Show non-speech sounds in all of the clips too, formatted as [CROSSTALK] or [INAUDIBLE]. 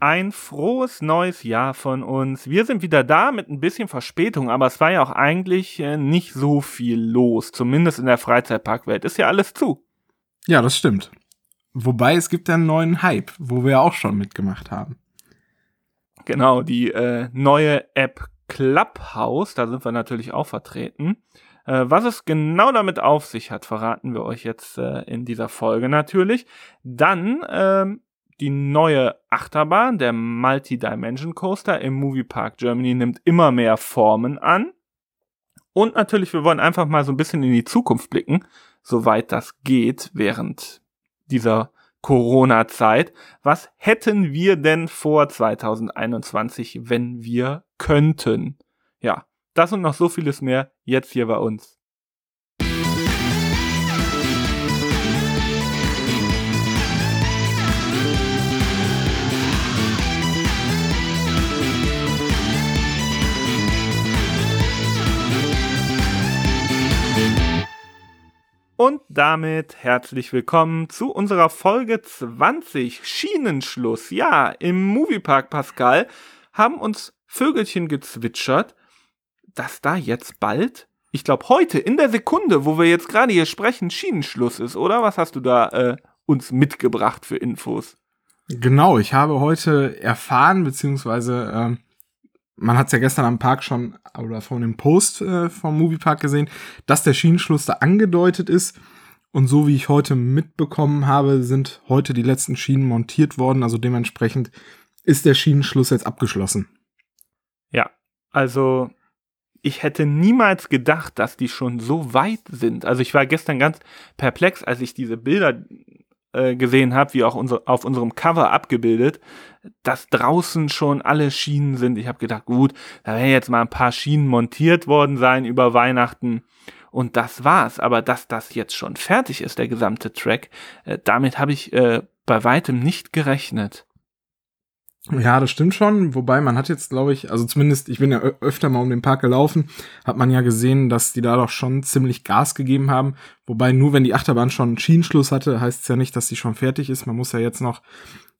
Ein frohes neues Jahr von uns. Wir sind wieder da mit ein bisschen Verspätung, aber es war ja auch eigentlich äh, nicht so viel los, zumindest in der Freizeitparkwelt. Ist ja alles zu. Ja, das stimmt. Wobei es gibt einen neuen Hype, wo wir auch schon mitgemacht haben. Genau, die äh, neue App Clubhouse, da sind wir natürlich auch vertreten. Äh, was es genau damit auf sich hat, verraten wir euch jetzt äh, in dieser Folge natürlich. Dann ähm, die neue Achterbahn, der Multi-Dimension Coaster im Moviepark Germany nimmt immer mehr Formen an. Und natürlich, wir wollen einfach mal so ein bisschen in die Zukunft blicken, soweit das geht während dieser Corona-Zeit. Was hätten wir denn vor 2021, wenn wir könnten? Ja, das und noch so vieles mehr jetzt hier bei uns. Und damit herzlich willkommen zu unserer Folge 20 Schienenschluss. Ja, im Moviepark Pascal haben uns Vögelchen gezwitschert, dass da jetzt bald, ich glaube heute in der Sekunde, wo wir jetzt gerade hier sprechen, Schienenschluss ist, oder? Was hast du da äh, uns mitgebracht für Infos? Genau, ich habe heute erfahren, beziehungsweise ähm, man hat es ja gestern am Park schon oder von dem Post äh, vom Moviepark gesehen, dass der Schienenschluss da angedeutet ist. Und so wie ich heute mitbekommen habe, sind heute die letzten Schienen montiert worden. Also dementsprechend ist der Schienenschluss jetzt abgeschlossen. Ja, also ich hätte niemals gedacht, dass die schon so weit sind. Also ich war gestern ganz perplex, als ich diese Bilder äh, gesehen habe, wie auch unser, auf unserem Cover abgebildet, dass draußen schon alle Schienen sind. Ich habe gedacht, gut, da werden jetzt mal ein paar Schienen montiert worden sein über Weihnachten. Und das war's. Aber dass das jetzt schon fertig ist, der gesamte Track, äh, damit habe ich äh, bei weitem nicht gerechnet. Ja, das stimmt schon. Wobei man hat jetzt, glaube ich, also zumindest, ich bin ja öfter mal um den Park gelaufen, hat man ja gesehen, dass die da doch schon ziemlich Gas gegeben haben. Wobei nur wenn die Achterbahn schon Schienenschluss hatte, heißt es ja nicht, dass sie schon fertig ist. Man muss ja jetzt noch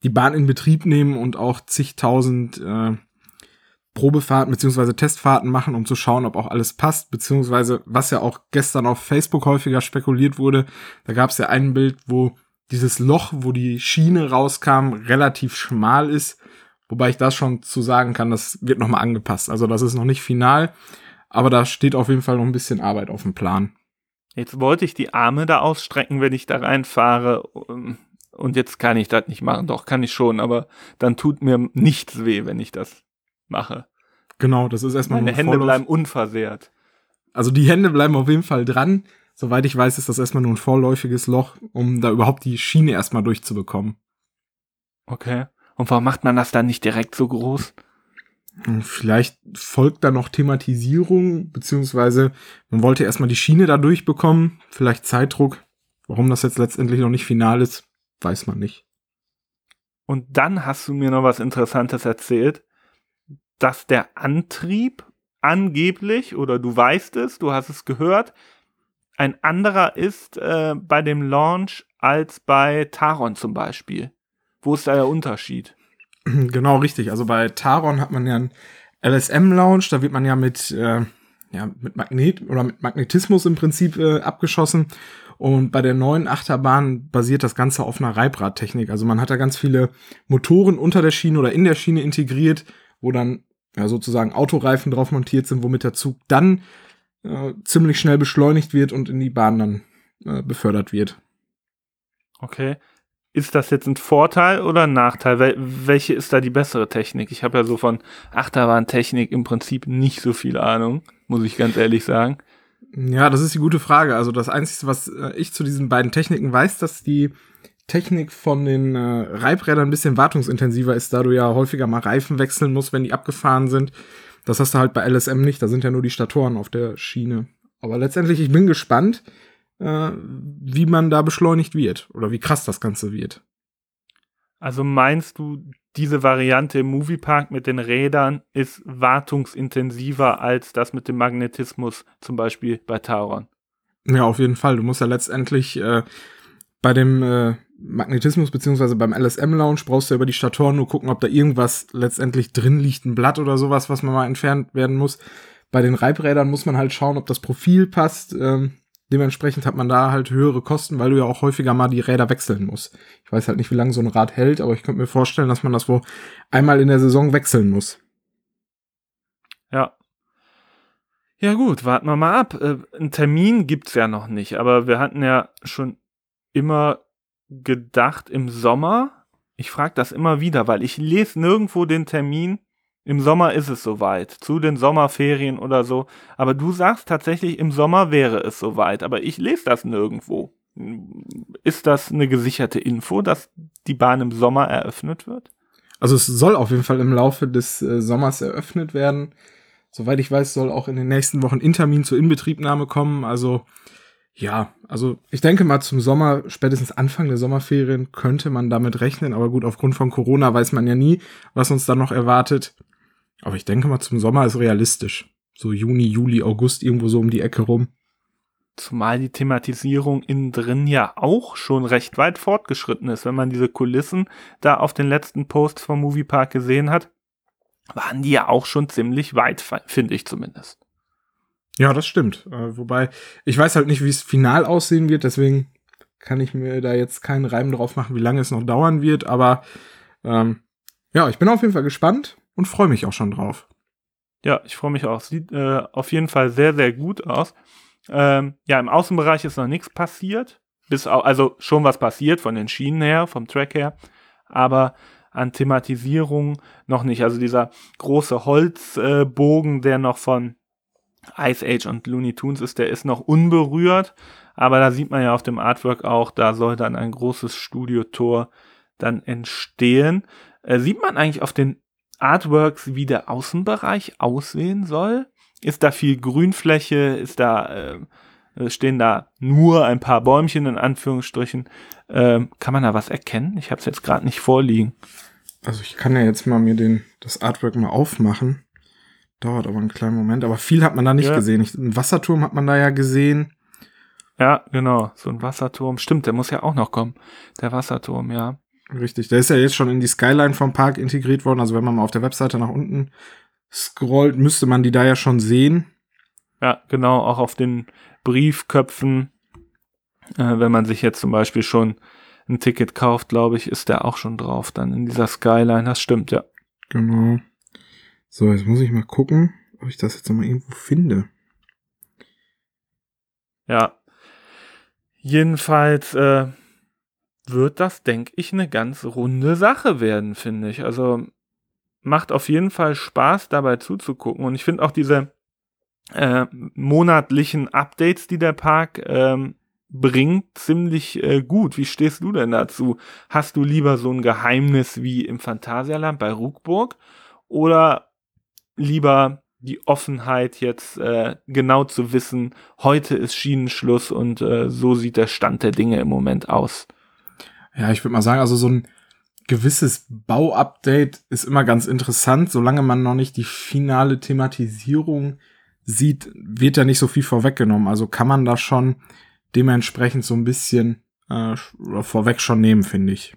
die Bahn in Betrieb nehmen und auch zigtausend äh, Probefahrten beziehungsweise Testfahrten machen, um zu schauen, ob auch alles passt, beziehungsweise was ja auch gestern auf Facebook häufiger spekuliert wurde. Da gab es ja ein Bild, wo dieses Loch, wo die Schiene rauskam, relativ schmal ist Wobei ich das schon zu sagen kann, das wird nochmal angepasst. Also das ist noch nicht final, aber da steht auf jeden Fall noch ein bisschen Arbeit auf dem Plan. Jetzt wollte ich die Arme da ausstrecken, wenn ich da reinfahre. Und jetzt kann ich das nicht machen. Doch, kann ich schon, aber dann tut mir nichts weh, wenn ich das mache. Genau, das ist erstmal Meine Hände Vorlauf. bleiben unversehrt. Also die Hände bleiben auf jeden Fall dran. Soweit ich weiß, ist das erstmal nur ein vorläufiges Loch, um da überhaupt die Schiene erstmal durchzubekommen. Okay. Und warum macht man das dann nicht direkt so groß? Hm, vielleicht folgt da noch Thematisierung, beziehungsweise man wollte erstmal die Schiene da durchbekommen, vielleicht Zeitdruck. Warum das jetzt letztendlich noch nicht final ist, weiß man nicht. Und dann hast du mir noch was Interessantes erzählt, dass der Antrieb angeblich, oder du weißt es, du hast es gehört, ein anderer ist äh, bei dem Launch als bei Taron zum Beispiel. Wo ist da der Unterschied? [CLEARS THROAT] Genau, richtig. Also bei Taron hat man ja einen LSM-Lounge, da wird man ja mit, äh, ja, mit Magnet oder mit Magnetismus im Prinzip äh, abgeschossen. Und bei der neuen Achterbahn basiert das Ganze auf einer Reibradtechnik. Also man hat da ganz viele Motoren unter der Schiene oder in der Schiene integriert, wo dann ja, sozusagen Autoreifen drauf montiert sind, womit der Zug dann äh, ziemlich schnell beschleunigt wird und in die Bahn dann äh, befördert wird. Okay ist das jetzt ein Vorteil oder ein Nachteil? Wel welche ist da die bessere Technik? Ich habe ja so von Achterbahntechnik im Prinzip nicht so viel Ahnung, muss ich ganz ehrlich sagen. Ja, das ist die gute Frage. Also das Einzige, was äh, ich zu diesen beiden Techniken weiß, dass die Technik von den äh, Reibrädern ein bisschen wartungsintensiver ist, da du ja häufiger mal Reifen wechseln musst, wenn die abgefahren sind. Das hast du halt bei LSM nicht, da sind ja nur die Statoren auf der Schiene. Aber letztendlich, ich bin gespannt äh, wie man da beschleunigt wird oder wie krass das Ganze wird. Also meinst du, diese Variante im Moviepark mit den Rädern ist wartungsintensiver als das mit dem Magnetismus, zum Beispiel bei Tauron? Ja, auf jeden Fall. Du musst ja letztendlich äh, bei dem äh, Magnetismus beziehungsweise beim LSM Lounge brauchst du über die Statoren nur gucken, ob da irgendwas letztendlich drin liegt, ein Blatt oder sowas, was man mal entfernt werden muss. Bei den Reibrädern muss man halt schauen, ob das Profil passt. Ähm, dementsprechend hat man da halt höhere Kosten, weil du ja auch häufiger mal die Räder wechseln musst. Ich weiß halt nicht, wie lange so ein Rad hält, aber ich könnte mir vorstellen, dass man das wohl einmal in der Saison wechseln muss. Ja. Ja gut, warten wir mal ab. Äh, einen Termin gibt's ja noch nicht, aber wir hatten ja schon immer gedacht im Sommer. Ich frage das immer wieder, weil ich lese nirgendwo den Termin. Im Sommer ist es soweit, zu den Sommerferien oder so. Aber du sagst tatsächlich, im Sommer wäre es soweit, aber ich lese das nirgendwo. Ist das eine gesicherte Info, dass die Bahn im Sommer eröffnet wird? Also es soll auf jeden Fall im Laufe des äh, Sommers eröffnet werden. Soweit ich weiß, soll auch in den nächsten Wochen Intermin zur Inbetriebnahme kommen. Also ja, also ich denke mal zum Sommer, spätestens Anfang der Sommerferien könnte man damit rechnen. Aber gut, aufgrund von Corona weiß man ja nie, was uns dann noch erwartet. Aber ich denke mal zum Sommer ist realistisch. So Juni, Juli, August irgendwo so um die Ecke rum. Zumal die Thematisierung innen drin ja auch schon recht weit fortgeschritten ist. Wenn man diese Kulissen da auf den letzten Posts vom Moviepark gesehen hat, waren die ja auch schon ziemlich weit, finde ich zumindest. Ja, das stimmt. Äh, wobei, ich weiß halt nicht, wie es final aussehen wird, deswegen kann ich mir da jetzt keinen Reim drauf machen, wie lange es noch dauern wird, aber ähm, ja, ich bin auf jeden Fall gespannt und freue mich auch schon drauf. Ja, ich freue mich auch. Sieht äh, auf jeden Fall sehr, sehr gut aus. Ähm, ja, im Außenbereich ist noch nichts passiert. Bis auch, also schon was passiert von den Schienen her, vom Track her. Aber an Thematisierung noch nicht. Also dieser große Holzbogen, äh, der noch von Ice Age und Looney Tunes ist, der ist noch unberührt. Aber da sieht man ja auf dem Artwork auch, da soll dann ein großes Studiotor dann entstehen. Äh, sieht man eigentlich auf den Artworks, wie der Außenbereich aussehen soll? Ist da viel Grünfläche? Ist da, äh, stehen da nur ein paar Bäumchen in Anführungsstrichen? Ähm, kann man da was erkennen? Ich habe es jetzt gerade nicht vorliegen. Also ich kann ja jetzt mal mir den, das Artwork mal aufmachen. Dauert aber einen kleinen Moment. Aber viel hat man da nicht ja. gesehen. Ich, einen Wasserturm hat man da ja gesehen. Ja, genau. So ein Wasserturm. Stimmt, der muss ja auch noch kommen. Der Wasserturm, ja. Richtig. Der ist ja jetzt schon in die Skyline vom Park integriert worden. Also wenn man mal auf der Webseite nach unten scrollt, müsste man die da ja schon sehen. Ja, genau, auch auf den Briefköpfen, äh, wenn man sich jetzt zum Beispiel schon ein Ticket kauft, glaube ich, ist der auch schon drauf, dann in dieser Skyline, das stimmt, ja. Genau. So, jetzt muss ich mal gucken, ob ich das jetzt noch mal irgendwo finde. Ja. Jedenfalls äh, wird das, denke ich, eine ganz runde Sache werden, finde ich. Also macht auf jeden Fall Spaß, dabei zuzugucken. Und ich finde auch diese äh, monatlichen Updates, die der Park ähm, bringt, ziemlich äh, gut. Wie stehst du denn dazu? Hast du lieber so ein Geheimnis wie im Phantasialand bei Ruckburg oder lieber die Offenheit jetzt äh, genau zu wissen, heute ist Schienenschluss und äh, so sieht der Stand der Dinge im Moment aus? Ja, ich würde mal sagen, also so ein gewisses Bauupdate ist immer ganz interessant. Solange man noch nicht die finale Thematisierung sieht, wird da nicht so viel vorweggenommen. Also kann man da schon dementsprechend so ein bisschen äh, vorweg schon nehmen, finde ich.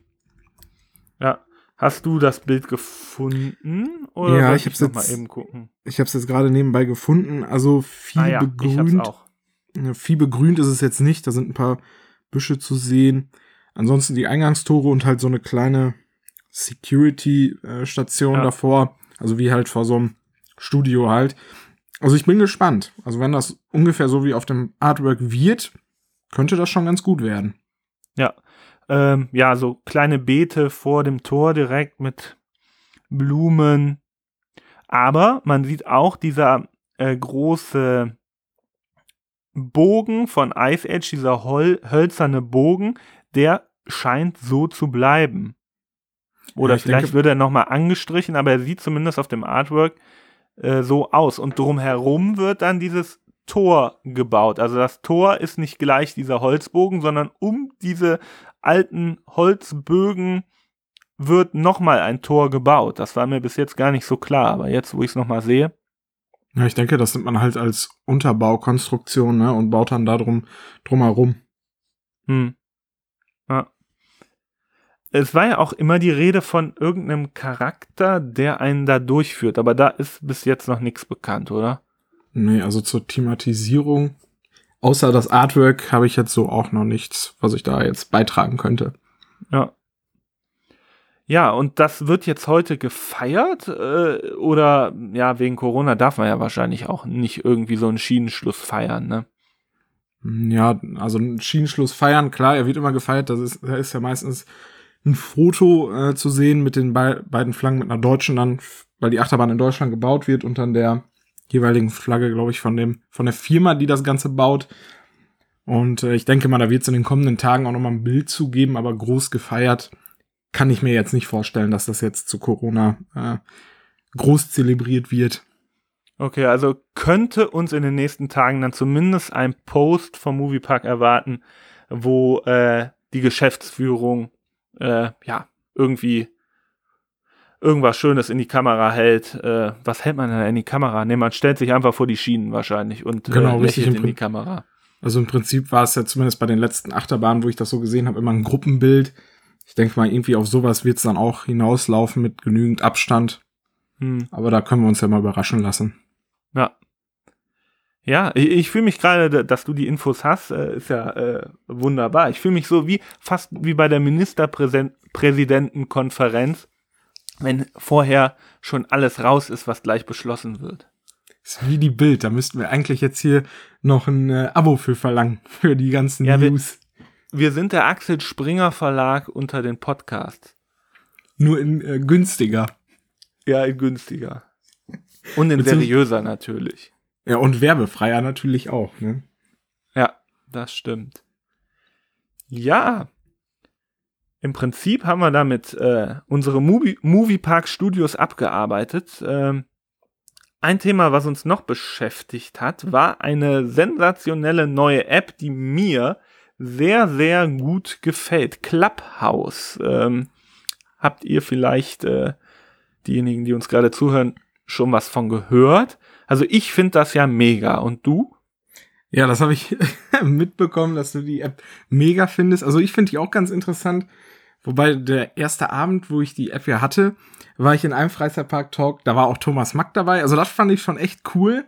Hast du das Bild gefunden? Oder ja, ich habe es jetzt mal eben gucken. Ich habe jetzt gerade nebenbei gefunden. Also viel ah, ja, begrünt. Viel begrünt ist es jetzt nicht. Da sind ein paar Büsche zu sehen. Ansonsten die Eingangstore und halt so eine kleine Security-Station ja. davor. Also wie halt vor so einem Studio halt. Also ich bin gespannt. Also wenn das ungefähr so wie auf dem Artwork wird, könnte das schon ganz gut werden. Ja. Ähm, ja, so kleine Beete vor dem Tor direkt mit Blumen. Aber man sieht auch dieser äh, große Bogen von Ice Age, dieser hol hölzerne Bogen, der scheint so zu bleiben. Oder ja, vielleicht denke, wird er nochmal angestrichen, aber er sieht zumindest auf dem Artwork äh, so aus. Und drumherum wird dann dieses Tor gebaut. Also das Tor ist nicht gleich dieser Holzbogen, sondern um diese alten Holzbögen wird nochmal ein Tor gebaut. Das war mir bis jetzt gar nicht so klar, aber jetzt, wo ich es nochmal sehe. Ja, ich denke, das nimmt man halt als Unterbaukonstruktion ne, und baut dann darum drumherum. Hm. Ja. es war ja auch immer die Rede von irgendeinem Charakter, der einen da durchführt, aber da ist bis jetzt noch nichts bekannt, oder? Nee, also zur Thematisierung, außer das Artwork, habe ich jetzt so auch noch nichts, was ich da jetzt beitragen könnte. Ja. Ja, und das wird jetzt heute gefeiert äh, oder ja, wegen Corona darf man ja wahrscheinlich auch nicht irgendwie so einen Schienenschluss feiern, ne? Ja, also ein Schienenschluss feiern, klar, er wird immer gefeiert, das ist, da ist ja meistens ein Foto äh, zu sehen mit den be beiden Flaggen mit einer deutschen dann, weil die Achterbahn in Deutschland gebaut wird und dann der jeweiligen Flagge, glaube ich, von dem, von der Firma, die das Ganze baut. Und äh, ich denke mal, da wird es in den kommenden Tagen auch nochmal ein Bild zugeben, aber groß gefeiert kann ich mir jetzt nicht vorstellen, dass das jetzt zu Corona äh, groß zelebriert wird. Okay, also könnte uns in den nächsten Tagen dann zumindest ein Post vom Moviepark erwarten, wo äh, die Geschäftsführung äh, ja irgendwie irgendwas Schönes in die Kamera hält. Äh, was hält man denn in die Kamera? Ne, man stellt sich einfach vor die Schienen wahrscheinlich und äh, genau, äh, richtig in die Kamera. Also im Prinzip war es ja zumindest bei den letzten Achterbahnen, wo ich das so gesehen habe, immer ein Gruppenbild. Ich denke mal, irgendwie auf sowas wird es dann auch hinauslaufen mit genügend Abstand. Hm. Aber da können wir uns ja mal überraschen lassen. Ja. Ja, ich, ich fühle mich gerade, dass du die Infos hast, äh, ist ja äh, wunderbar. Ich fühle mich so wie fast wie bei der Ministerpräsidentenkonferenz, wenn vorher schon alles raus ist, was gleich beschlossen wird. ist wie die Bild, da müssten wir eigentlich jetzt hier noch ein äh, Abo für verlangen, [LAUGHS] für die ganzen ja, News. Wir, wir, sind der Axel Springer Verlag unter den Podcasts. Nur in äh, günstiger. Ja, in günstiger. Und in seriöser natürlich. Ja, und werbefreier natürlich auch, ne? Ja, das stimmt. Ja. Im Prinzip haben wir damit äh, unsere Movie, Moviepark Studios abgearbeitet. Ähm, ein Thema, was uns noch beschäftigt hat, war eine sensationelle neue App, die mir sehr, sehr gut gefällt. Clubhouse. Ähm, habt ihr vielleicht, äh, diejenigen, die uns gerade zuhören, schon was von gehört? Also ich finde das ja mega. Und du? Ja, das habe ich [LAUGHS] mitbekommen, dass du die App mega findest. Also ich finde die auch ganz interessant. Wobei der erste Abend, wo ich die App ja hatte, war ich in einem Freizeitpark-Talk. Da war auch Thomas Mack dabei. Also das fand ich schon echt cool.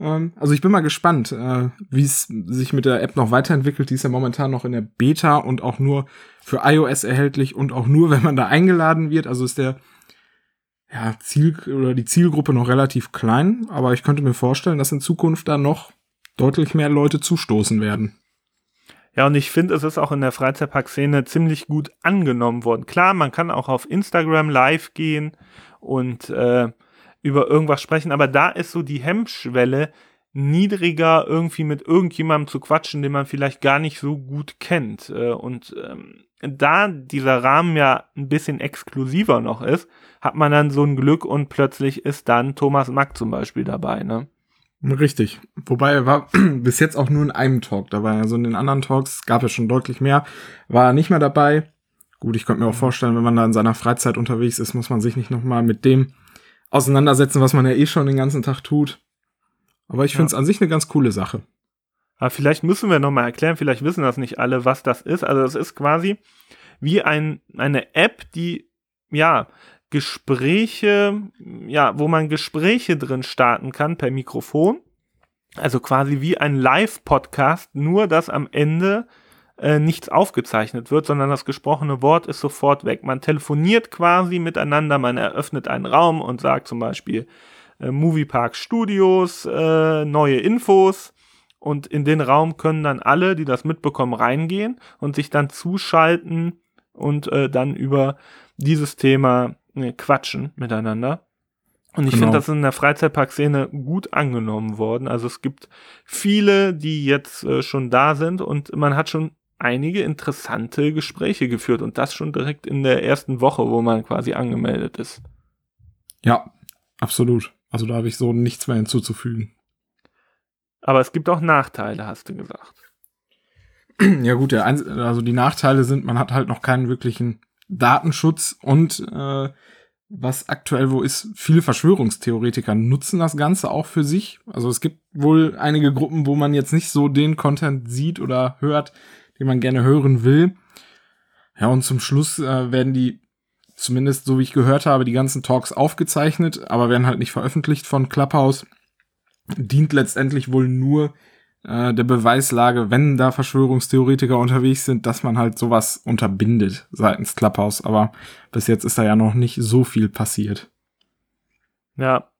Ähm, also ich bin mal gespannt, äh, wie es sich mit der App noch weiterentwickelt. Die ist ja momentan noch in der Beta und auch nur für iOS erhältlich und auch nur, [LAUGHS] wenn man da eingeladen wird. Also ist der ja, Ziel oder die Zielgruppe noch relativ klein, aber ich könnte mir vorstellen, dass in Zukunft da noch deutlich mehr Leute zustoßen werden. Ja, und ich finde, es ist auch in der Freizeitpark-Szene ziemlich gut angenommen worden. Klar, man kann auch auf Instagram live gehen und äh, über irgendwas sprechen, aber da ist so die Hemmschwelle niedriger, irgendwie mit irgendjemandem zu quatschen, den man vielleicht gar nicht so gut kennt. Äh, und ähm, da dieser Rahmen ja ein bisschen exklusiver noch ist, hat man dann so ein Glück und plötzlich ist dann Thomas Mack zum Beispiel dabei, ne? Richtig. Wobei er war [CLEARS THROAT] bis jetzt auch nur in einem Talk dabei. Also in den anderen Talks gab es schon deutlich mehr. War er nicht mehr dabei. Gut, ich könnte mir auch mhm. vorstellen, wenn man da in seiner Freizeit unterwegs ist, muss man sich nicht nochmal mit dem auseinandersetzen, was man ja eh schon den ganzen Tag tut. Aber ich finde es an sich eine ganz coole Sache. Aber vielleicht müssen wir nochmal erklären, vielleicht wissen das nicht alle, was das ist. Also es ist quasi wie ein, eine App, die, ja, Gespräche, ja, wo man Gespräche drin starten kann per Mikrofon. Also quasi wie ein Live-Podcast, nur dass am Ende äh, nichts aufgezeichnet wird, sondern das gesprochene Wort ist sofort weg. Man telefoniert quasi miteinander, man eröffnet einen Raum und sagt zum Beispiel äh, Moviepark Studios, äh, neue Infos und in den Raum können dann alle, die das mitbekommen, reingehen und sich dann zuschalten und äh, dann über dieses Thema quatschen miteinander. Und ich genau. finde, das ist in der Freizeitparkszene gut angenommen worden. Also es gibt viele, die jetzt äh, schon da sind und man hat schon einige interessante Gespräche geführt und das schon direkt in der ersten Woche, wo man quasi angemeldet ist. Ja, absolut. Also da habe ich so nichts mehr hinzuzufügen. Aber es gibt auch Nachteile, hast du gesagt. Ja gut, also die Nachteile sind, man hat halt noch keinen wirklichen Datenschutz und äh, was aktuell wo ist, viele Verschwörungstheoretiker nutzen das Ganze auch für sich. Also es gibt wohl einige Gruppen, wo man jetzt nicht so den Content sieht oder hört, den man gerne hören will. Ja, und zum Schluss äh, werden die, zumindest so wie ich gehört habe, die ganzen Talks aufgezeichnet, aber werden halt nicht veröffentlicht von Clubhouse. Dient letztendlich wohl nur äh, der Beweislage, wenn da Verschwörungstheoretiker unterwegs sind, dass man halt sowas unterbindet seitens Clubhouse. Aber bis jetzt ist da ja noch nicht so viel passiert. Ja.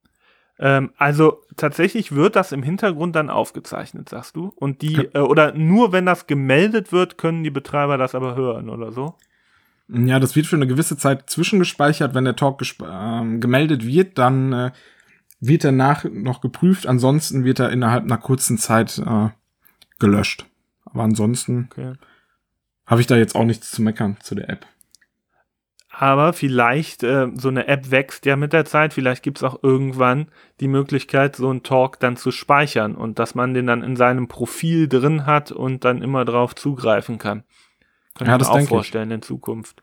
Ähm, also tatsächlich wird das im Hintergrund dann aufgezeichnet, sagst du? Und die, äh, oder nur wenn das gemeldet wird, können die Betreiber das aber hören oder so? Ja, das wird für eine gewisse Zeit zwischengespeichert. Wenn der Talk äh, gemeldet wird, dann äh, wird danach noch geprüft. Ansonsten wird er innerhalb einer kurzen Zeit äh, gelöscht. Aber ansonsten okay. habe ich da jetzt auch nichts zu meckern zu der App. Aber vielleicht, äh, so eine App wächst ja mit der Zeit. Vielleicht gibt es auch irgendwann die Möglichkeit, so einen Talk dann zu speichern und dass man den dann in seinem Profil drin hat und dann immer drauf zugreifen kann. Kann ja, ich mir auch vorstellen ich. in Zukunft.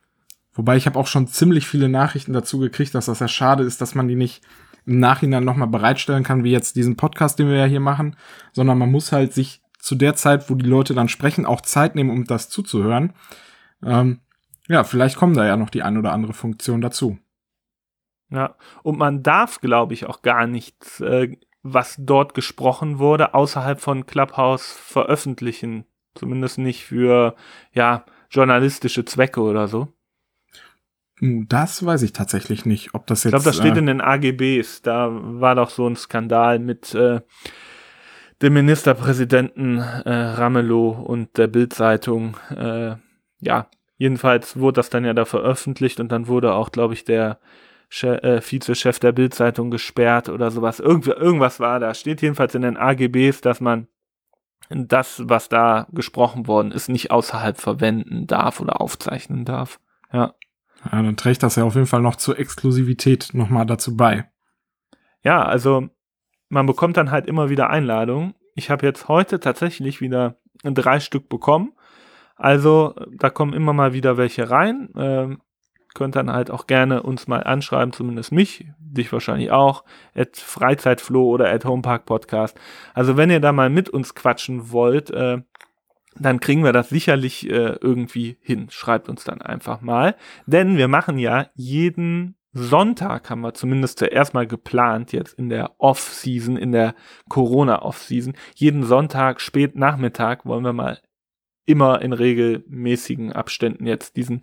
Wobei ich habe auch schon ziemlich viele Nachrichten dazu gekriegt, dass das ja schade ist, dass man die nicht im Nachhinein nochmal bereitstellen kann, wie jetzt diesen Podcast, den wir ja hier machen, sondern man muss halt sich zu der Zeit, wo die Leute dann sprechen, auch Zeit nehmen, um das zuzuhören. Ähm, ja, vielleicht kommen da ja noch die ein oder andere Funktion dazu. Ja, und man darf, glaube ich, auch gar nichts, äh, was dort gesprochen wurde, außerhalb von Clubhouse veröffentlichen. Zumindest nicht für, ja, journalistische Zwecke oder so. Hm, das weiß ich tatsächlich nicht, ob das jetzt. Ich glaube, das steht äh, in den AGBs. Da war doch so ein Skandal mit äh, dem Ministerpräsidenten äh, Ramelow und der Bildzeitung. Äh, ja, jedenfalls wurde das dann ja da veröffentlicht und dann wurde auch, glaube ich, der che äh, Vizechef der Bildzeitung gesperrt oder sowas. Irgendw irgendwas war da. Steht jedenfalls in den AGBs, dass man das, was da gesprochen worden ist, nicht außerhalb verwenden darf oder aufzeichnen darf. Ja. Ja, dann trägt das ja auf jeden Fall noch zur Exklusivität nochmal dazu bei. Ja, also man bekommt dann halt immer wieder Einladungen. Ich habe jetzt heute tatsächlich wieder drei Stück bekommen. Also da kommen immer mal wieder welche rein. Ähm, könnt dann halt auch gerne uns mal anschreiben, zumindest mich, dich wahrscheinlich auch, at Freizeitfloh oder at Homepark Podcast. Also wenn ihr da mal mit uns quatschen wollt, äh, dann kriegen wir das sicherlich äh, irgendwie hin. Schreibt uns dann einfach mal. Denn wir machen ja jeden Sonntag, haben wir zumindest zuerst mal geplant, jetzt in der Off-Season, in der Corona-Off-Season. Jeden Sonntag, spät Nachmittag, wollen wir mal immer in regelmäßigen Abständen jetzt diesen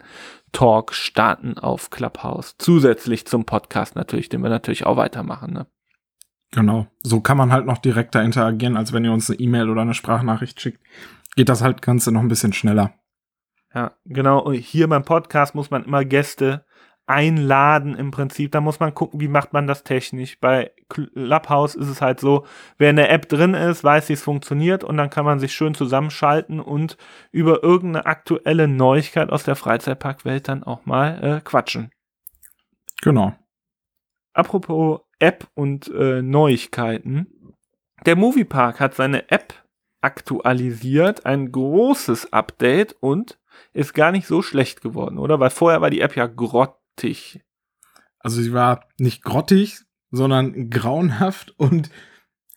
Talk starten auf Clubhouse. Zusätzlich zum Podcast natürlich, den wir natürlich auch weitermachen. Ne? Genau. So kann man halt noch direkter interagieren, als wenn ihr uns eine E-Mail oder eine Sprachnachricht schickt geht das halt Ganze noch ein bisschen schneller. Ja, genau. Und hier beim Podcast muss man immer Gäste einladen im Prinzip. Da muss man gucken, wie macht man das technisch. Bei Clubhouse ist es halt so, wer in der App drin ist, weiß, wie es funktioniert und dann kann man sich schön zusammenschalten und über irgendeine aktuelle Neuigkeit aus der Freizeitparkwelt dann auch mal äh, quatschen. Genau. Apropos App und äh, Neuigkeiten. Der Moviepark hat seine App aktualisiert, ein großes Update und ist gar nicht so schlecht geworden, oder? Weil vorher war die App ja grottig. Also sie war nicht grottig, sondern grauenhaft und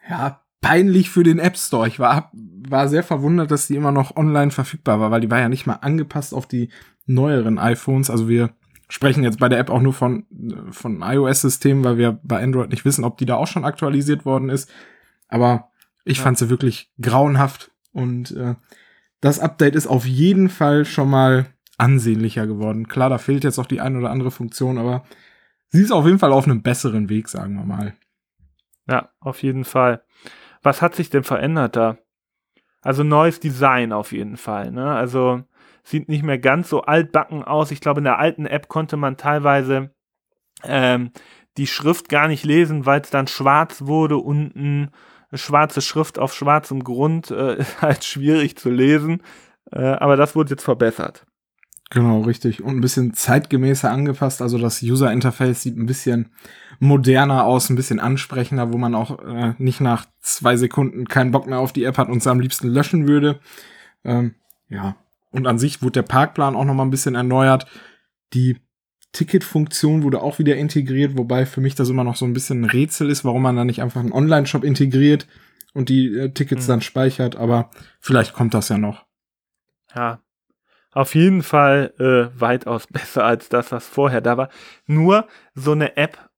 ja, peinlich für den App Store. Ich war, war sehr verwundert, dass die immer noch online verfügbar war, weil die war ja nicht mal angepasst auf die neueren iPhones. Also wir sprechen jetzt bei der App auch nur von, von iOS-Systemen, weil wir bei Android nicht wissen, ob die da auch schon aktualisiert worden ist. Aber ich ja. fand sie wirklich grauenhaft und äh, das Update ist auf jeden Fall schon mal ansehnlicher geworden. Klar, da fehlt jetzt auch die ein oder andere Funktion, aber sie ist auf jeden Fall auf einem besseren Weg, sagen wir mal. Ja, auf jeden Fall. Was hat sich denn verändert da? Also neues Design auf jeden Fall, ne? Also sieht nicht mehr ganz so altbacken aus. Ich glaube, in der alten App konnte man teilweise ähm, die Schrift gar nicht lesen, weil es dann schwarz wurde unten schwarze Schrift auf schwarzem Grund äh, [LAUGHS] ist halt schwierig zu lesen. Äh, aber das wurde jetzt verbessert. Genau, richtig. Und ein bisschen zeitgemäßer angepasst. Also das User Interface sieht ein bisschen moderner aus, ein bisschen ansprechender, wo man auch äh, nicht nach zwei Sekunden keinen Bock mehr auf die App hat und sie am liebsten löschen würde. Ähm, ja. Und an sich wurde der Parkplan auch noch mal ein bisschen erneuert. Die Ticketfunktion wurde auch wieder integriert, wobei für mich das immer noch so ein bisschen ein Rätsel ist, warum man da nicht einfach einen Online-Shop integriert und die äh, Tickets mhm. dann speichert, aber vielleicht kommt das ja noch. Ja. auf jeden Fall äh, weitaus [LAUGHS] besser als das, was vorher da war. Nur so eine App,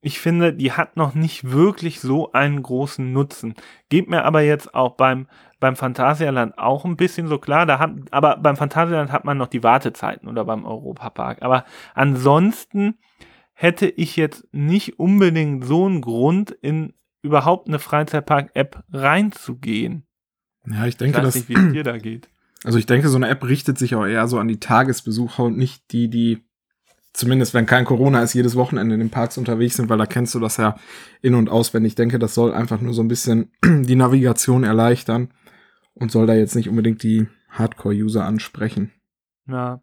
ich finde, die hat noch nicht wirklich so einen großen Nutzen. Geht mir aber jetzt auch beim, beim Phantasialand auch ein bisschen so klar. Da hat, aber beim Phantasialand hat man noch die Wartezeiten oder beim Europapark. Aber ansonsten hätte ich jetzt nicht unbedingt so einen Grund, in überhaupt eine Freizeitpark-App reinzugehen. Ja, ich denke, ich weiß dass, nicht, wie es dir da geht. also ich denke, so eine App richtet sich auch eher so an die Tagesbesucher und nicht die, die zumindest wenn kein Corona ist, jedes Wochenende in den Parks unterwegs sind, weil da kennst du das ja in- und auswendig. Ich denke, das soll einfach nur so ein bisschen [CLEARS THROAT] die Navigation erleichtern und soll da jetzt nicht unbedingt die Hardcore-User ansprechen. Ja.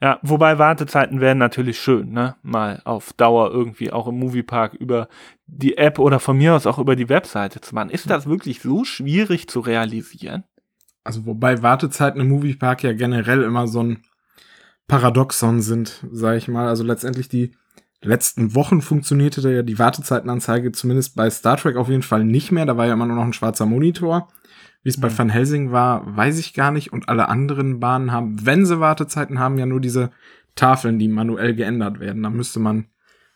Ja, wobei Wartezeiten wären natürlich schön, ne? Mal auf Dauer irgendwie auch im Moviepark über die App oder von mir aus auch über die Webseite zu machen. Ist das wirklich so schwierig zu realisieren? Also wobei Wartezeiten im Moviepark ja generell immer so ein Paradoxon sind, sag ich mal. Also letztendlich die letzten Wochen funktionierte da ja die Wartezeitenanzeige zumindest bei Star Trek auf jeden Fall nicht mehr. Da war ja immer nur noch ein schwarzer Monitor. Wie es bei Mhm. Van Helsing war, weiß ich gar nicht. Und alle anderen Bahnen haben, wenn sie Wartezeiten haben, ja nur diese Tafeln, die manuell geändert werden. Da müsste man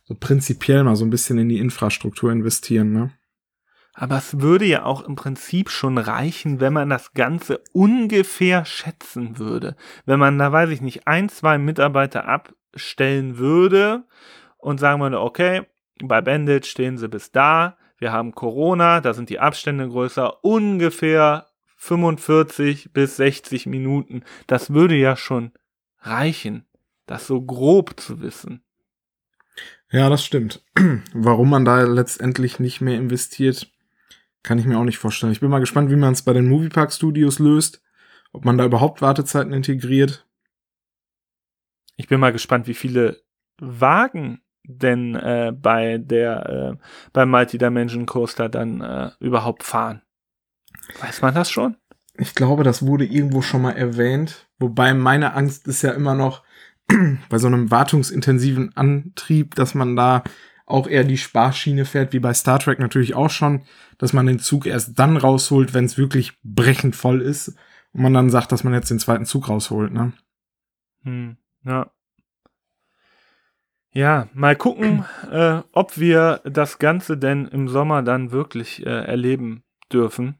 so prinzipiell mal so ein bisschen in die Infrastruktur investieren, ne? Aber es würde ja auch im Prinzip schon reichen, wenn man das Ganze ungefähr schätzen würde. Wenn man da, weiß ich nicht, ein, zwei Mitarbeiter abstellen würde und sagen würde, okay, bei Bandit stehen sie bis da, wir haben Corona, da sind die Abstände größer, ungefähr 45 bis 60 Minuten. Das würde ja schon reichen, das so grob zu wissen. Ja, das stimmt. [CLEARS THROAT] Warum man da letztendlich nicht mehr investiert, kann ich mir auch nicht vorstellen. Ich bin mal gespannt, wie man es bei den Moviepark Studios löst. Ob man da überhaupt Wartezeiten integriert. Ich bin mal gespannt, wie viele Wagen denn äh, bei der äh, beim Multi-Dimension Coaster dann äh, überhaupt fahren. Weiß man das schon? Ich glaube, das wurde irgendwo schon mal erwähnt. Wobei meine Angst ist ja immer noch [CLEARS THROAT] bei so einem wartungsintensiven Antrieb, dass man da auch eher die Sparschiene fährt, wie bei Star Trek natürlich auch schon, dass man den Zug erst dann rausholt, wenn es wirklich brechend voll ist und man dann sagt, dass man jetzt den zweiten Zug rausholt, ne? Hm, ja. Ja, mal gucken, äh, ob wir das Ganze denn im Sommer dann wirklich äh, erleben dürfen.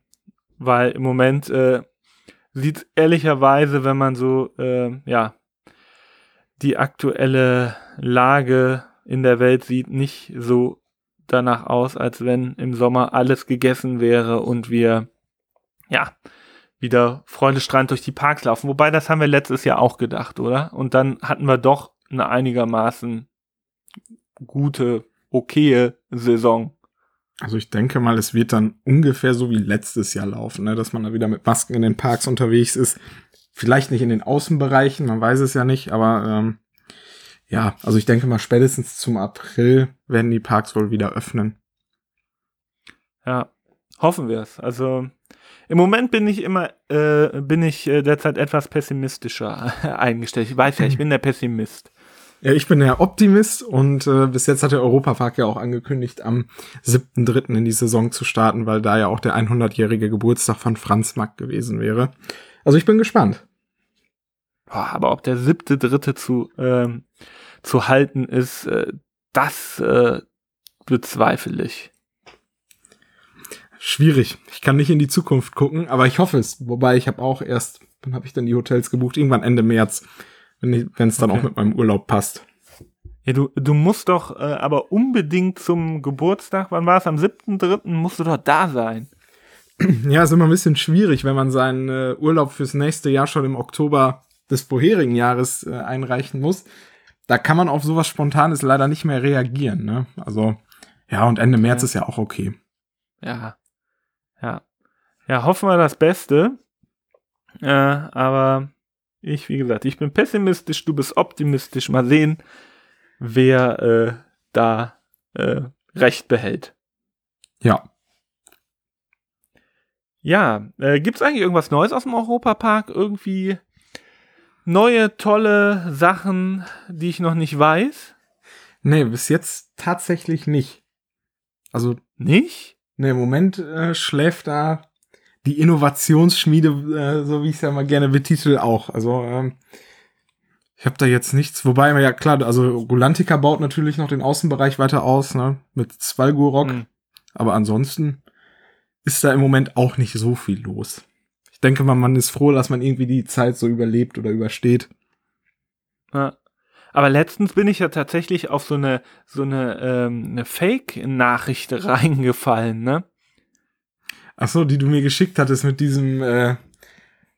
Weil im Moment äh, sieht ehrlicherweise, wenn man so, äh, ja, die aktuelle Lage in der Welt sieht, nicht so danach aus, als wenn im Sommer alles gegessen wäre und wir, ja, wieder freudestrahlend durch die Parks laufen. Wobei, das haben wir letztes Jahr auch gedacht, oder? Und dann hatten wir doch eine einigermaßen gute, okaye Saison. Also ich denke mal, es wird dann ungefähr so wie letztes Jahr laufen, ne? dass man da wieder mit Masken in den Parks unterwegs ist. Vielleicht nicht in den Außenbereichen, man weiß es ja nicht, aber ähm, ja, also ich denke mal, spätestens zum April werden die Parks wohl wieder öffnen. Ja, hoffen wir es. Also im Moment bin ich immer, äh, bin ich äh, derzeit etwas pessimistischer [LAUGHS] eingestellt. Ich weiß ja, ich bin der Pessimist. Ja, ich bin der Optimist und äh, bis jetzt hat der Europapark ja auch angekündigt, am 7.3. in die Saison zu starten, weil da ja auch der 100-jährige Geburtstag von Franz Mack gewesen wäre. Also ich bin gespannt. Boah, aber ob der siebte, dritte zu, ähm, zu halten ist, äh, das äh, bezweifle ich. Schwierig. Ich kann nicht in die Zukunft gucken, aber ich hoffe es. Wobei ich habe auch erst, wann habe ich denn die Hotels gebucht? Irgendwann Ende März, wenn es dann Okay. auch mit meinem Urlaub passt. Ja, du, du musst doch äh, aber unbedingt zum Geburtstag, wann war es? Am 7.3. musst du doch da sein. Ja, ist immer ein bisschen schwierig, wenn man seinen äh, Urlaub fürs nächste Jahr schon im Oktober des vorherigen Jahres äh, einreichen muss. Da kann man auf sowas Spontanes leider nicht mehr reagieren. Ne? Also ja, und Ende März Ja. ist ja auch okay. Ja. Ja. Ja, hoffen wir das Beste. Äh, aber ich, wie gesagt, ich bin pessimistisch, du bist optimistisch. Mal sehen, wer äh, da äh, recht behält. Ja. Ja, äh, gibt's eigentlich irgendwas Neues aus dem Europapark? Irgendwie neue, tolle Sachen, die ich noch nicht weiß? Nee, bis jetzt tatsächlich nicht. Also, Nicht? ne, im Moment äh, schläft da die Innovationsschmiede, äh, so wie ich es ja mal gerne betitel, auch. Also ähm, ich habe da jetzt nichts, wobei ja klar, also Rulantica baut natürlich noch den Außenbereich weiter aus, ne, mit Svalgorok, mhm. aber ansonsten ist da im Moment auch nicht so viel los. Ich denke mal, man ist froh, dass man irgendwie die Zeit so überlebt oder übersteht. Ja. Aber letztens bin ich ja tatsächlich auf so eine so eine, ähm, eine Fake-Nachricht [LAUGHS] reingefallen, ne? Ach so, die du mir geschickt hattest mit diesem äh,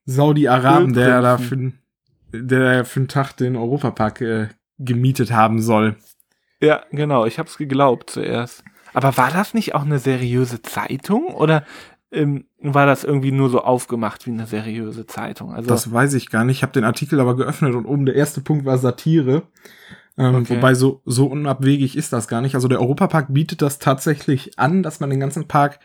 Saudi-Araben, der da für, der für einen Tag den Europapark äh, gemietet haben soll. Ja, genau. Ich hab's geglaubt zuerst. Aber war das nicht auch eine seriöse Zeitung oder ähm, war das irgendwie nur so aufgemacht wie eine seriöse Zeitung? Also das weiß ich gar nicht. Ich habe den Artikel aber geöffnet und oben der erste Punkt war Satire. Ähm, okay. Wobei so, so unabwegig ist das gar nicht. Also der Europapark bietet das tatsächlich an, dass man den ganzen Park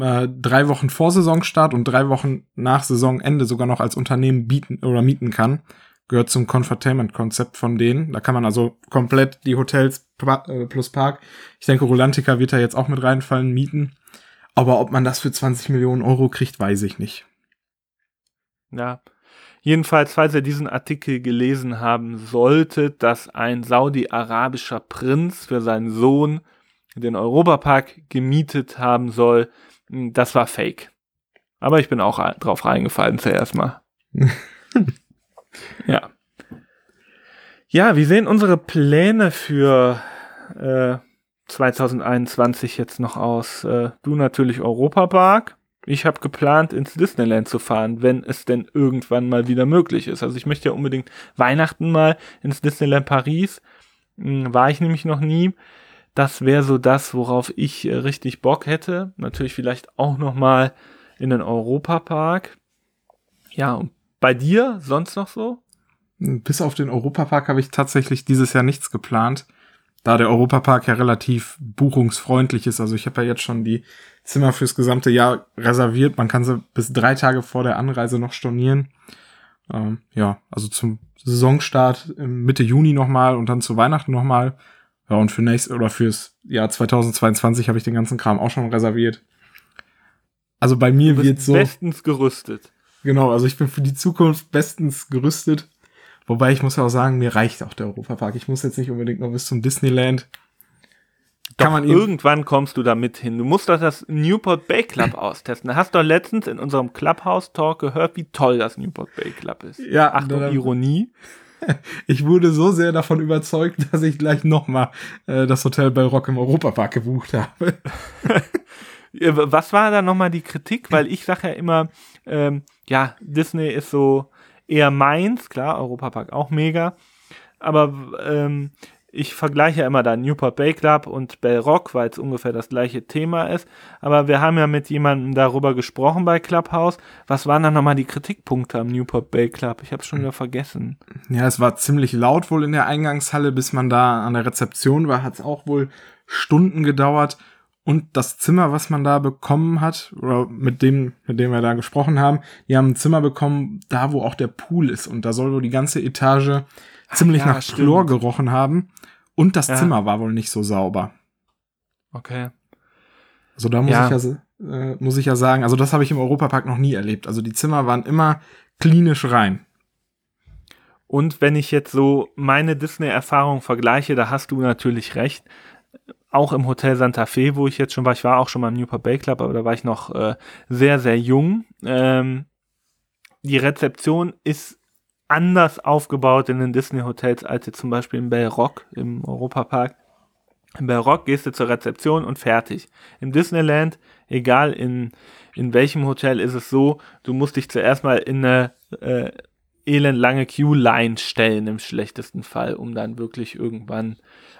äh, drei Wochen vor Saisonstart und drei Wochen nach Saisonende sogar noch als Unternehmen bieten oder mieten kann. Gehört zum Confortainment-Konzept von denen. Da kann man also komplett die Hotels äh, plus Park. Ich denke, Rolantica wird da jetzt auch mit reinfallen, mieten. Aber ob man das für 20 Millionen Euro kriegt, weiß ich nicht. Ja. Jedenfalls, falls ihr diesen Artikel gelesen haben solltet, dass ein saudi-arabischer Prinz für seinen Sohn den Europapark gemietet haben soll, das war fake. Aber ich bin auch drauf reingefallen zuerst mal. [LAUGHS] ja. Ja, wie sehen unsere Pläne für äh, 2021 jetzt noch aus? Äh, du natürlich Europapark. Ich habe geplant, ins Disneyland zu fahren, wenn es denn irgendwann mal wieder möglich ist. Also ich möchte ja unbedingt Weihnachten mal ins Disneyland Paris. Hm, war ich nämlich noch nie. Das wäre so das, worauf ich äh, richtig Bock hätte. Natürlich vielleicht auch noch mal in den Europapark. Ja, und bei dir sonst noch so? Bis auf den Europapark habe ich tatsächlich dieses Jahr nichts geplant, da der Europapark ja relativ buchungsfreundlich ist. Also ich habe ja jetzt schon die Zimmer fürs gesamte Jahr reserviert. Man kann sie bis drei Tage vor der Anreise noch stornieren. Ähm, ja, also zum Saisonstart Mitte Juni nochmal und dann zu Weihnachten nochmal. Ja, und für nächstes oder fürs Jahr 2022 habe ich den ganzen Kram auch schon reserviert. Also bei mir wird so. Bestens gerüstet. Genau, also ich bin für die Zukunft bestens gerüstet. Wobei ich muss ja auch sagen, mir reicht auch der Europapark. Ich muss jetzt nicht unbedingt noch bis zum Disneyland. Doch, Kann man irgendwann kommst du da mit hin. Du musst doch das Newport Bay Club [CLEARS THROAT] austesten. Da hast du doch letztens in unserem Clubhouse Talk gehört, wie toll das Newport Bay Club ist. Ja, Achtung, Ironie. [LAUGHS] ich wurde so sehr davon überzeugt, dass ich gleich nochmal äh, das Hotel bei Rock im Europapark gebucht habe. [LAUGHS] Was war da nochmal die Kritik? Weil ich sage ja immer, ähm, ja, Disney ist so eher meins, klar, Europapark auch mega. Aber ähm, ich vergleiche ja immer da Newport Bay Club und Bell Rock, weil es ungefähr das gleiche Thema ist. Aber wir haben ja mit jemandem darüber gesprochen bei Clubhouse. Was waren dann nochmal die Kritikpunkte am Newport Bay Club? Ich habe schon wieder vergessen. Ja, es war ziemlich laut wohl in der Eingangshalle, bis man da an der Rezeption war, hat es auch wohl Stunden gedauert. Und das Zimmer, was man da bekommen hat, oder mit dem, mit dem wir da gesprochen haben, die haben ein Zimmer bekommen, da wo auch der Pool ist. Und da soll wohl die ganze Etage ziemlich ja, nach stimmt. Chlor gerochen haben. Und das ja. Zimmer war wohl nicht so sauber. Okay. Also da muss ja. ich ja, äh, muss ich ja sagen, also das habe ich im Europapark noch nie erlebt. Also die Zimmer waren immer klinisch rein. Und wenn ich jetzt so meine Disney-Erfahrung vergleiche, da hast du natürlich recht. Auch im Hotel Santa Fe, wo ich jetzt schon war, ich war auch schon mal im Newport Bay Club, aber da war ich noch äh, sehr, sehr jung. Ähm, die Rezeption ist anders aufgebaut in den Disney-Hotels als jetzt zum Beispiel im Bell Rock im Europapark. Im Bell Rock gehst du zur Rezeption und fertig. Im Disneyland, egal in, in welchem Hotel, ist es so, du musst dich zuerst mal in eine äh, elendlange Queue-Line stellen, im schlechtesten Fall, um dann wirklich irgendwann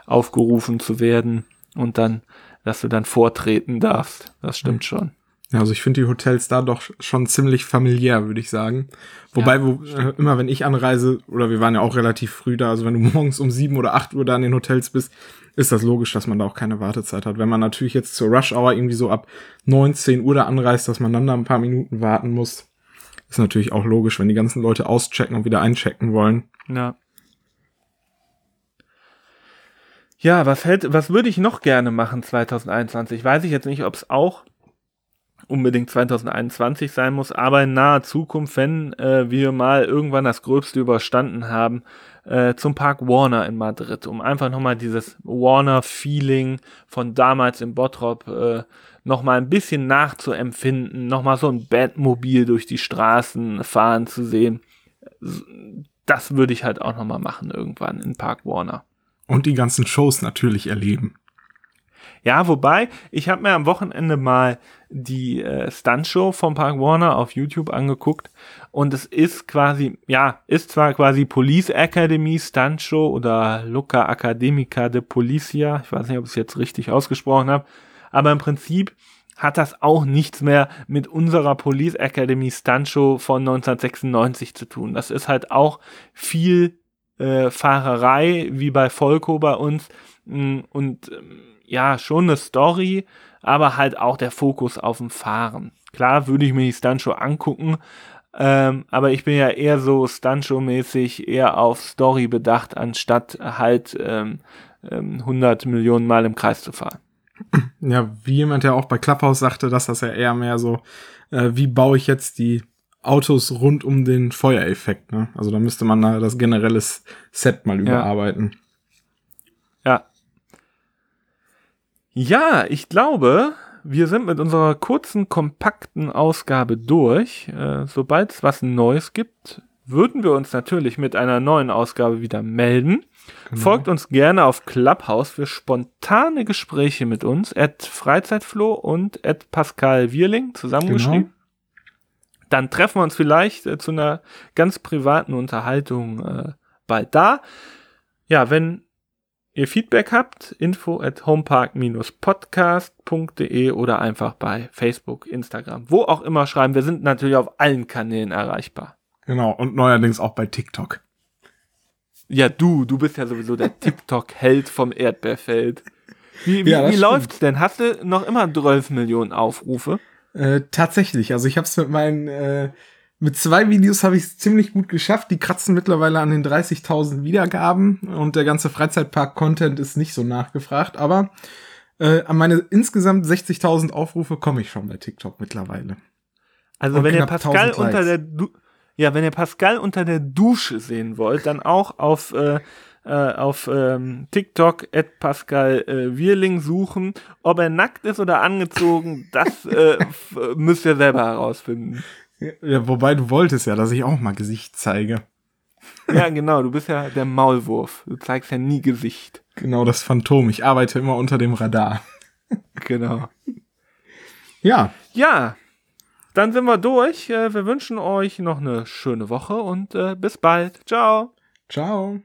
aufgerufen zu werden und dann, dass du dann vortreten darfst. Das stimmt mhm. schon. Ja, also ich finde die Hotels da doch schon ziemlich familiär, würde ich sagen. Wobei, ja, wo, äh, immer wenn ich anreise, oder wir waren ja auch relativ früh da, also wenn du [LAUGHS] morgens um sieben oder acht Uhr da in den Hotels bist, ist das logisch, dass man da auch keine Wartezeit hat. Wenn man natürlich jetzt zur Rush Hour irgendwie so ab 19 Uhr da anreist, dass man dann da ein paar Minuten warten muss, ist natürlich auch logisch, wenn die ganzen Leute auschecken und wieder einchecken wollen. Ja. Ja, was hält, was würde ich noch gerne machen 2021? Weiß ich jetzt nicht, ob es auch unbedingt 2021 sein muss, aber in naher Zukunft, wenn äh, wir mal irgendwann das Gröbste überstanden haben, äh, zum Park Warner in Madrid, um einfach nochmal dieses Warner-Feeling von damals im Bottrop äh, nochmal ein bisschen nachzuempfinden, nochmal so ein Batmobil durch die Straßen fahren zu sehen. Das würde ich halt auch nochmal machen irgendwann in Park Warner. Und die ganzen Shows natürlich erleben. Ja, wobei, ich habe mir am Wochenende mal die äh, Stuntshow vom Park Warner auf YouTube angeguckt und es ist quasi, ja, ist zwar quasi Police Academy Stuntshow oder Luca Academica de Policia, ich weiß nicht, ob ich es jetzt richtig ausgesprochen habe, aber im Prinzip hat das auch nichts mehr mit unserer Police Academy Stuntshow von 1996 zu tun. Das ist halt auch viel äh, Fahrerei, wie bei Volko bei uns mm, und ähm, ja, schon eine Story, aber halt auch der Fokus auf dem Fahren. Klar würde ich mir die Stuntshow angucken, ähm, aber ich bin ja eher so Stuntshow-mäßig eher auf Story bedacht, anstatt halt ähm, 100 ähm, Millionen Mal im Kreis zu fahren. [CLEARS THROAT] Ja, wie jemand, der auch bei Clubhouse sagte, dass das ja eher mehr so, äh, wie baue ich jetzt die Autos rund um den Feuereffekt, ne? Also da müsste man da das generelle Set mal überarbeiten. Ja. Ja, ich glaube, wir sind mit unserer kurzen, kompakten Ausgabe durch. Äh, Sobald es was Neues gibt, würden wir uns natürlich mit einer neuen Ausgabe wieder melden. Genau. Folgt uns gerne auf Clubhouse für spontane Gespräche mit uns. At Freizeitfloh und at Pascal Wierling zusammengeschrieben. Genau. Dann treffen wir uns vielleicht äh, zu einer ganz privaten Unterhaltung äh, bald da. Ja, wenn ihr Feedback habt, info at homepark-podcast.de oder einfach bei Facebook, Instagram, wo auch immer schreiben. Wir sind natürlich auf allen Kanälen erreichbar. Genau, und neuerdings auch bei TikTok. Ja, du, du bist ja sowieso der [LAUGHS] TikTok-Held vom Erdbeerfeld. Wie, wie, ja, wie läuft's denn? Hast du noch immer 12 Millionen Aufrufe? Äh, tatsächlich. Also ich habe es mit meinen, äh, mit zwei Videos habe ich es ziemlich gut geschafft. Die kratzen mittlerweile an den 30.000 Wiedergaben und der ganze Freizeitpark-Content ist nicht so nachgefragt. Aber äh, an meine insgesamt 60.000 Aufrufe komme ich schon bei TikTok mittlerweile. Also und wenn ihr Pascal unter der du ja, wenn ihr Pascal unter der Dusche sehen wollt, dann auch auf, äh, äh, auf ähm, TikTok at Pascal äh, Wierling suchen. Ob er nackt ist oder angezogen, das äh, [LAUGHS] müsst ihr selber herausfinden. Ja, wobei du wolltest ja, dass ich auch mal Gesicht zeige. Ja, genau, du bist ja der Maulwurf. Du zeigst ja nie Gesicht. Genau, das Phantom. Ich arbeite immer unter dem Radar. Genau. Ja. Ja, dann sind wir durch. Äh, wir wünschen euch noch eine schöne Woche und äh, bis bald. Ciao. Ciao.